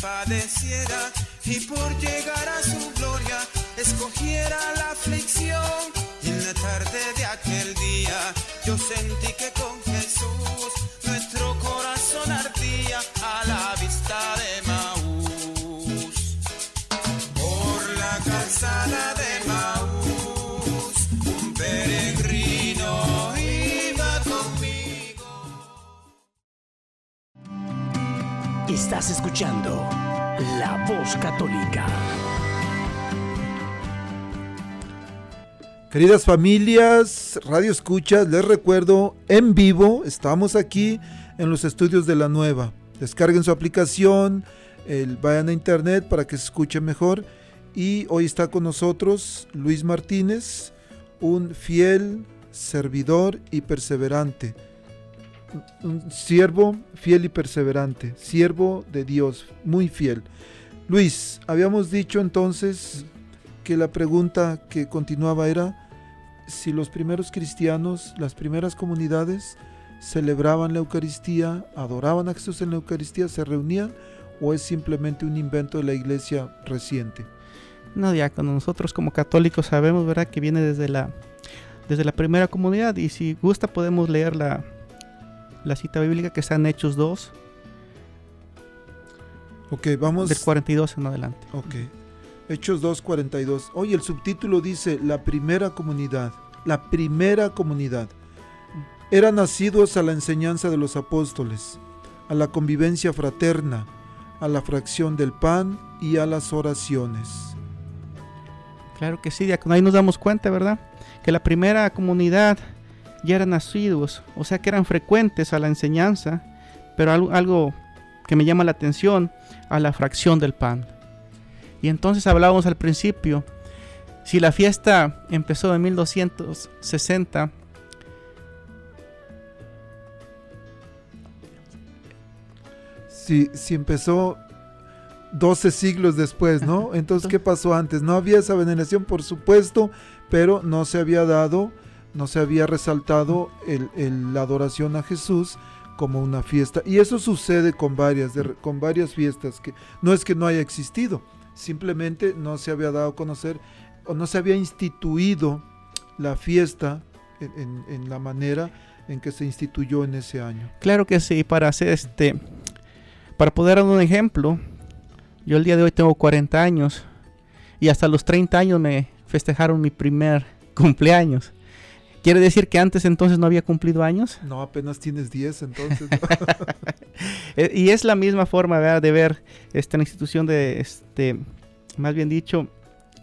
Padeciera y por llegar a su gloria escogiera la aflicción. Y en la tarde de aquel día yo sentí que con Jesús Estás escuchando La Voz Católica. Queridas familias, Radio Escuchas, les recuerdo, en vivo, estamos aquí en los estudios de la nueva. Descarguen su aplicación, el- vayan a internet para que se escuche mejor. Y hoy está con nosotros Luis Martínez, un fiel servidor y perseverante. Un siervo fiel y perseverante, siervo de Dios, muy fiel. Luis, habíamos dicho entonces que la pregunta que continuaba era si los primeros cristianos, las primeras comunidades, celebraban la Eucaristía, adoraban a Jesús en la Eucaristía, se reunían o es simplemente un invento de la iglesia reciente. No, diácono, nosotros como católicos sabemos, ¿verdad?, que viene desde la, desde la primera comunidad y si gusta podemos leer la, la cita bíblica que está en Hechos 2, Ok, vamos. del 42 en adelante. Ok. Hechos 2.42. Oye, el subtítulo dice la primera comunidad. La primera comunidad. Eran nacidos a la enseñanza de los apóstoles, a la convivencia fraterna, a la fracción del pan y a las oraciones. Claro que sí, ahí nos damos cuenta, ¿verdad? Que la primera comunidad ya eran nacidos, o sea que eran frecuentes a la enseñanza, pero algo, algo que me llama la atención, a la fracción del pan. Y entonces hablábamos al principio, si la fiesta empezó en 1260, Si, si empezó 12 siglos después, ¿no? Entonces, ¿qué pasó antes? No había esa veneración, por supuesto, pero no se había dado, no se había resaltado el- el- la adoración a Jesús como una fiesta. Y eso sucede con varias, de- con varias fiestas, que no es que no haya existido, simplemente no se había dado a conocer o no se había instituido la fiesta en, en- la manera en que se instituyó en ese año. Claro que sí, para hacer este, para poder dar un ejemplo, yo el día de hoy tengo 40 años y hasta los 30 años me festejaron mi primer cumpleaños. ¿Quiere decir que antes entonces no había cumplido años? No, apenas tienes 10, entonces. ¿no? (laughs) Eh, y es la misma forma ¿verdad? de ver esta institución de, este, más bien dicho,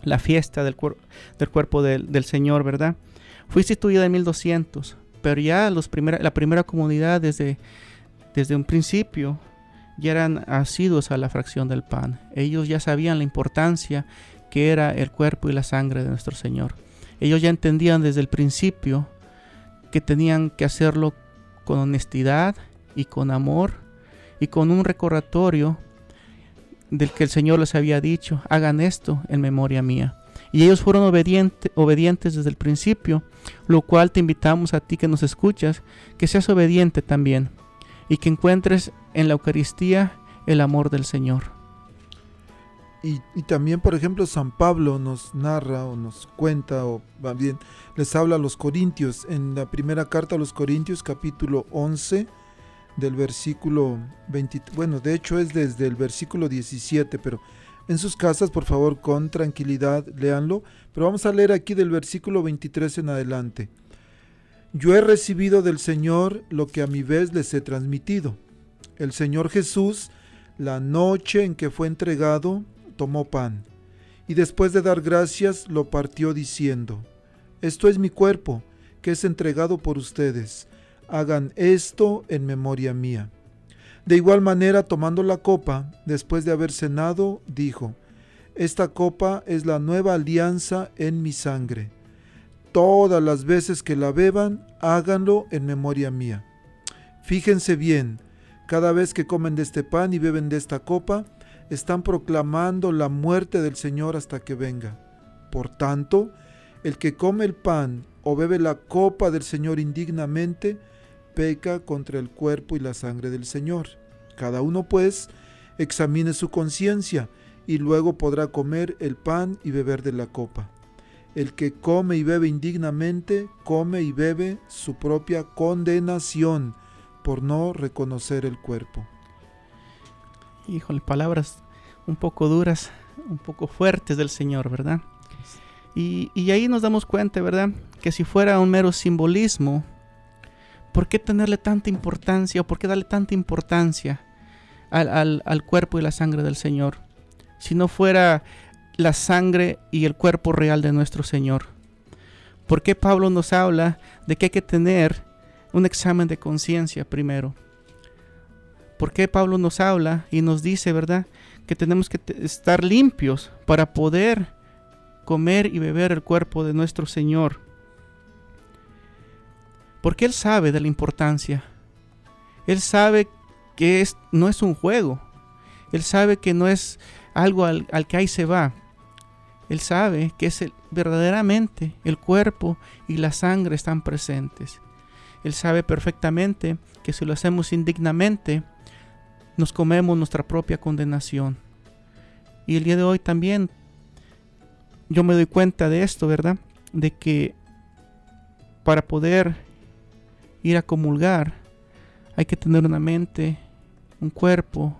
la fiesta del, cuer- del cuerpo del, del Señor, ¿verdad? Fue instituida en 1200, pero ya los la primera comunidad desde, desde un principio ya eran asiduos a la fracción del pan. Ellos ya sabían la importancia que era el cuerpo y la sangre de nuestro Señor. Ellos ya entendían desde el principio que tenían que hacerlo con honestidad y con amor y con un recordatorio del que el Señor les había dicho, hagan esto en memoria mía. Y ellos fueron obediente- obedientes desde el principio, lo cual te invitamos a ti que nos escuchas, que seas obediente también y que encuentres en la Eucaristía el amor del Señor. Y, también, por ejemplo, San Pablo nos narra o nos cuenta, o bien les habla a los Corintios, en la primera carta a los Corintios, capítulo 11, del versículo 20, bueno, de hecho es desde el versículo 17, pero en sus casas, por favor, con tranquilidad, léanlo, pero vamos a leer aquí del versículo 23 en adelante. Yo he recibido del Señor lo que a mi vez les he transmitido. El Señor Jesús, la noche en que fue entregado, tomó pan, y después de dar gracias lo partió diciendo, Esto es mi cuerpo, que es entregado por ustedes. Hagan esto en memoria mía. De igual manera, tomando la copa, después de haber cenado, dijo, Esta copa es la nueva alianza en mi sangre. Todas las veces que la beban, háganlo en memoria mía. Fíjense bien, cada vez que comen de este pan y beben de esta copa, están proclamando la muerte del Señor hasta que venga. Por tanto, el que come el pan o bebe la copa del Señor indignamente, peca contra el cuerpo y la sangre del Señor. Cada uno, pues, examine su conciencia y luego podrá comer el pan y beber de la copa. El que come y bebe indignamente, come y bebe su propia condenación por no reconocer el cuerpo. Híjole, palabras un poco duras, un poco fuertes del Señor, ¿verdad? Y, ahí nos damos cuenta, ¿verdad? Que si fuera un mero simbolismo, ¿por qué tenerle tanta importancia o por qué darle tanta importancia al, al- al cuerpo y la sangre del Señor? Si no fuera la sangre y el cuerpo real de nuestro Señor. ¿Por qué Pablo nos habla de que hay que tener un examen de conciencia primero? ¿Por qué Pablo nos habla y nos dice, verdad, que tenemos que estar limpios para poder comer y beber el cuerpo de nuestro Señor? Porque Él sabe de la importancia. Él sabe que es, no es un juego. Él sabe que no es algo al, que ahí se va. Él sabe que es verdaderamente el cuerpo y la sangre están presentes. Él sabe perfectamente que si lo hacemos indignamente, nos comemos nuestra propia condenación. Y el día de hoy también yo me doy cuenta de esto, ¿verdad? De que para poder ir a comulgar hay que tener una mente, un cuerpo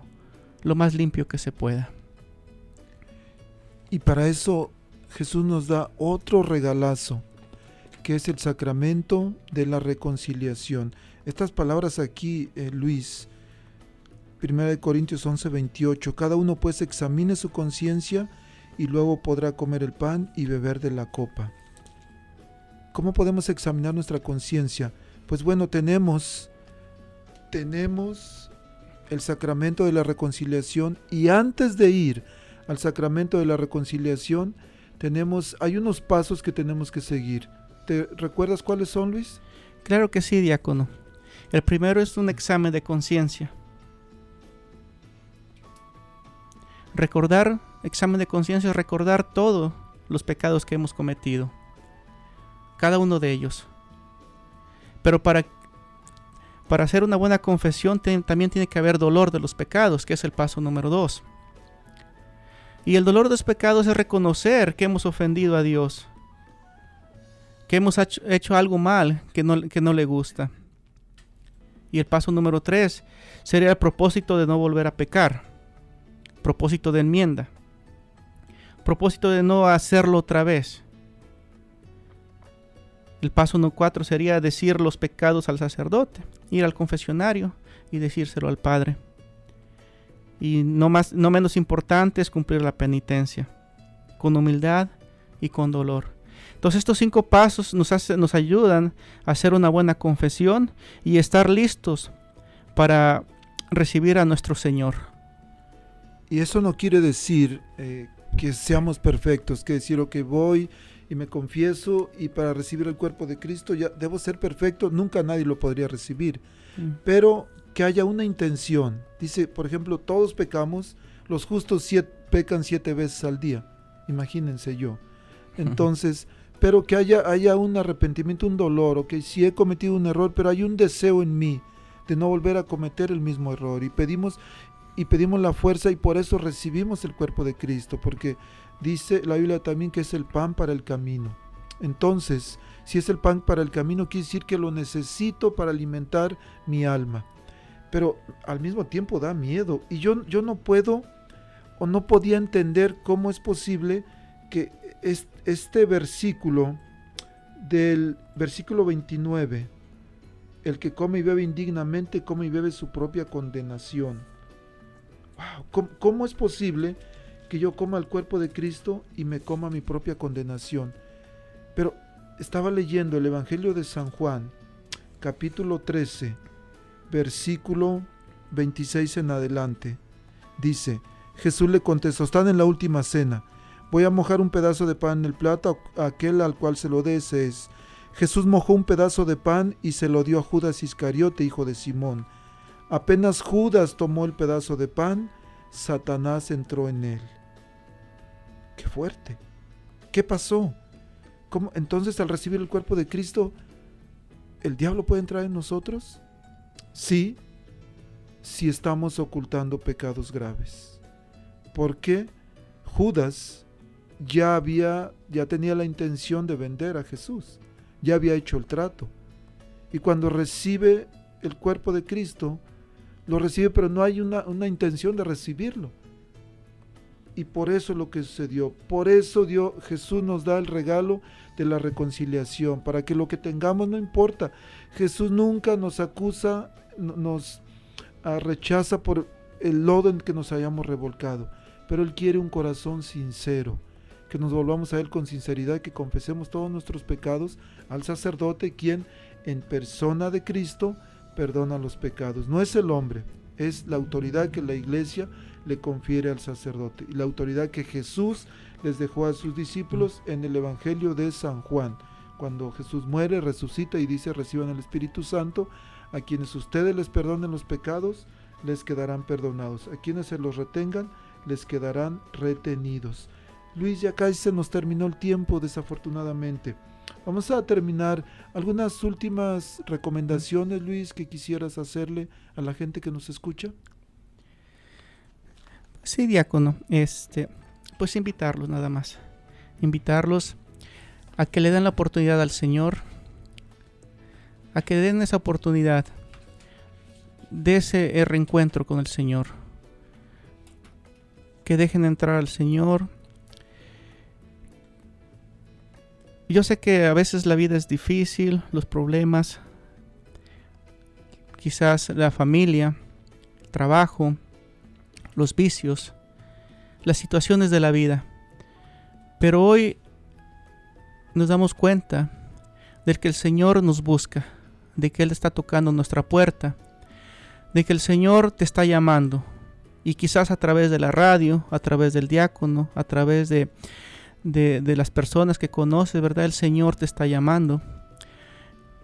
lo más limpio que se pueda. Y para eso Jesús nos da otro regalazo, que es el sacramento de la reconciliación. Estas palabras aquí, eh, Luis, 1 Corintios 11, 28, cada uno pues examine su conciencia y luego podrá comer el pan y beber de la copa. ¿Cómo podemos examinar nuestra conciencia? Pues bueno, tenemos, tenemos el sacramento de la reconciliación y antes de ir al sacramento de la reconciliación, tenemos, hay unos pasos que tenemos que seguir. ¿Te recuerdas cuáles son, Luis? Claro que sí, diácono. El primero es un examen de conciencia. Recordar, examen de conciencia recordar todos los pecados que hemos cometido. Cada uno de ellos. Pero para, para hacer una buena confesión también tiene que haber dolor de los pecados, que es el paso número dos. Y el dolor de los pecados es reconocer que hemos ofendido a Dios que hemos hecho, hecho algo mal que no, que no le gusta. Y el paso número tres sería el propósito de no volver a pecar. Propósito de enmienda. Propósito de no hacerlo otra vez. El paso número cuatro sería decir los pecados al sacerdote, ir al confesionario y decírselo al Padre. Y no, más, no menos importante es cumplir la penitencia, con humildad y con dolor. Entonces estos cinco pasos nos, nos ayudan a hacer una buena confesión y estar listos para recibir a nuestro Señor. Y eso no quiere decir eh, que seamos perfectos, que decir, ok, voy y me confieso y para recibir el cuerpo de Cristo ya debo ser perfecto, nunca nadie lo podría recibir. Mm. Pero que haya una intención. Dice, por ejemplo, todos pecamos, los justos siete- pecan siete veces al día. Imagínense yo. Entonces, pero que haya, haya un arrepentimiento, un dolor, ok, si he cometido un error, pero hay un deseo en mí de no volver a cometer el mismo error. Y pedimos, y pedimos la fuerza y por eso recibimos el cuerpo de Cristo, porque dice la Biblia también que es el pan para el camino. Entonces, si es el pan para el camino, quiere decir que lo necesito para alimentar mi alma. Pero al mismo tiempo da miedo. Y yo, yo no puedo o no podía entender cómo es posible que es- este versículo del versículo 29, el que come y bebe indignamente, come y bebe su propia condenación. ¿Cómo, cómo es posible que yo coma el cuerpo de Cristo y me coma mi propia condenación? Pero estaba leyendo el Evangelio de San Juan, capítulo 13, versículo 26 en adelante. Dice, Jesús le contestó, están en la última cena. Voy a mojar un pedazo de pan en el plato, aquel al cual se lo dé ese es. Jesús mojó un pedazo de pan y se lo dio a Judas Iscariote, hijo de Simón. Apenas Judas tomó el pedazo de pan, Satanás entró en él. ¡Qué fuerte! ¿Qué pasó? ¿Cómo? Entonces al recibir el cuerpo de Cristo, ¿el diablo puede entrar en nosotros? Sí, si estamos ocultando pecados graves. Porque Judas ya había, ya tenía la intención de vender a Jesús, ya había hecho el trato. Y cuando recibe el cuerpo de Cristo, lo recibe, pero no hay una, una intención de recibirlo. Y por eso es lo que sucedió. Por eso dio, Jesús nos da el regalo de la reconciliación, para que lo que tengamos no importa. Jesús nunca nos acusa, no- nos ah, rechaza por el lodo en que nos hayamos revolcado, pero Él quiere un corazón sincero, que nos volvamos a Él con sinceridad, que confesemos todos nuestros pecados al sacerdote, quien en persona de Cristo perdona los pecados. No es el hombre, es la autoridad que la iglesia le confiere al sacerdote y la autoridad que Jesús les dejó a sus discípulos en el Evangelio de San Juan. Cuando Jesús muere, resucita y dice, reciban el Espíritu Santo, a quienes ustedes les perdonen los pecados, les quedarán perdonados. A quienes se los retengan, les quedarán retenidos. Luis, ya casi se nos terminó el tiempo, desafortunadamente. Vamos a terminar. ¿Algunas últimas recomendaciones, Luis, que quisieras hacerle a la gente que nos escucha? Sí, diácono, este, pues invitarlos nada más. Invitarlos a que le den la oportunidad al Señor, a que den esa oportunidad de ese reencuentro con el Señor. Que dejen entrar al Señor. Yo sé que a veces la vida es difícil, los problemas, quizás la familia, el trabajo, los vicios, las situaciones de la vida. Pero hoy nos damos cuenta de que el Señor nos busca, de que Él está tocando nuestra puerta, de que el Señor te está llamando. Y quizás a través de la radio, a través del diácono, a través de, de, de las personas que conoces, ¿verdad? El Señor te está llamando.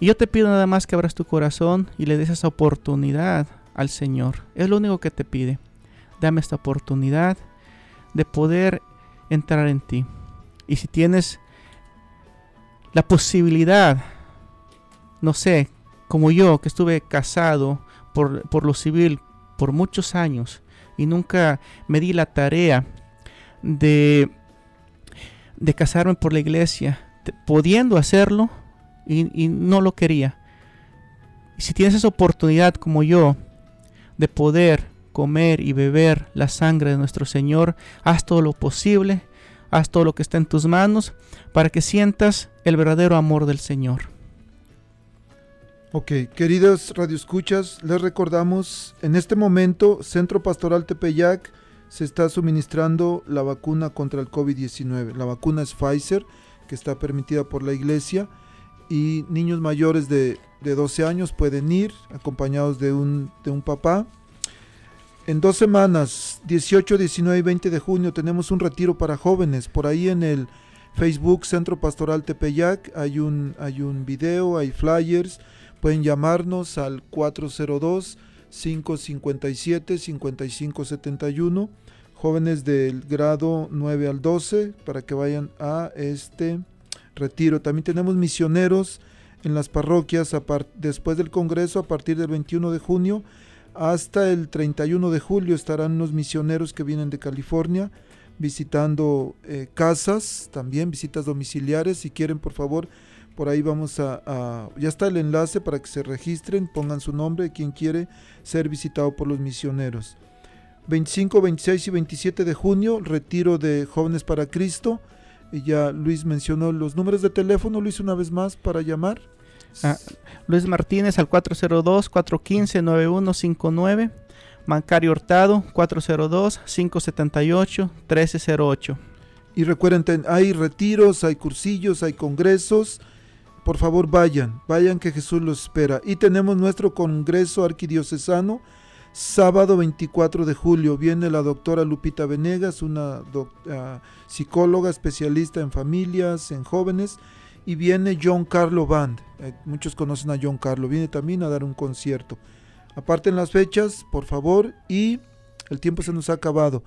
Y yo te pido nada más que abras tu corazón y le des esa oportunidad al Señor. Es lo único que te pide dame esta oportunidad de poder entrar en ti. Y si tienes la posibilidad, no sé, como yo, que estuve casado por, por lo civil por muchos años y nunca me di la tarea de, de casarme por la iglesia, pudiendo hacerlo y, y no lo quería. Y si tienes esa oportunidad como yo de poder comer y beber la sangre de nuestro Señor, haz todo lo posible, haz todo lo que está en tus manos para que sientas el verdadero amor del Señor. Ok, queridos radioescuchas, les recordamos, en este momento Centro Pastoral Tepeyac se está suministrando la vacuna contra el COVID-19. La vacuna es Pfizer, que está permitida por la iglesia, y niños mayores de, de 12 años pueden ir acompañados de un, de un papá. En dos semanas, 18, 19 y 20 de junio, tenemos un retiro para jóvenes. Por ahí en el Facebook Centro Pastoral Tepeyac hay un, hay un video, hay flyers. Pueden llamarnos al 402-557-5571. Jóvenes del grado 9 al 12 para que vayan a este retiro. También tenemos misioneros en las parroquias después del Congreso a partir del 21 de junio. hasta el 31 de julio estarán unos misioneros que vienen de California visitando eh, casas, también visitas domiciliares. Si quieren, por favor, por ahí vamos a, a- Ya está el enlace para que se registren, pongan su nombre, quien quiere ser visitado por los misioneros. 25, 26 y 27 de junio, retiro de Jóvenes para Cristo. Y ya Luis mencionó los números de teléfono, Luis, una vez más para llamar. Ah, Luis Martínez al 402-415-9159. Mancario Hurtado 402-578-1308. Y recuerden, hay retiros, hay cursillos, hay congresos. Por favor, vayan, vayan que Jesús los espera. Y tenemos nuestro congreso arquidiocesano, sábado 24 de julio. Viene la doctora Lupita Venegas, una ah, psicóloga especialista en familias, en jóvenes. Y viene John Carlo Band. Eh, muchos conocen a John Carlo. Viene también a dar un concierto. Aparten las fechas, por favor. Y el tiempo se nos ha acabado.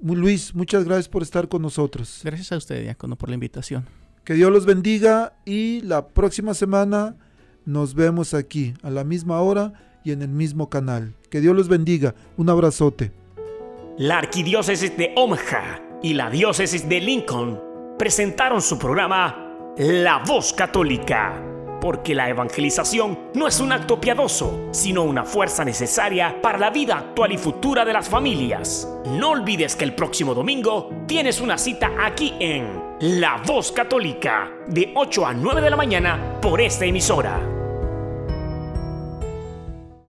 Luis, muchas gracias por estar con nosotros. Gracias a usted, Diácono, por la invitación. Que Dios los bendiga y la próxima semana nos vemos aquí a la misma hora y en el mismo canal. Que Dios los bendiga. Un abrazote. La Arquidiócesis de Omaha y la Diócesis de Lincoln presentaron su programa La Voz Católica, porque la evangelización no es un acto piadoso, sino una fuerza necesaria para la vida actual y futura de las familias. No olvides que el próximo domingo tienes una cita aquí en La Voz Católica, de 8 a 9 de la mañana por esta emisora.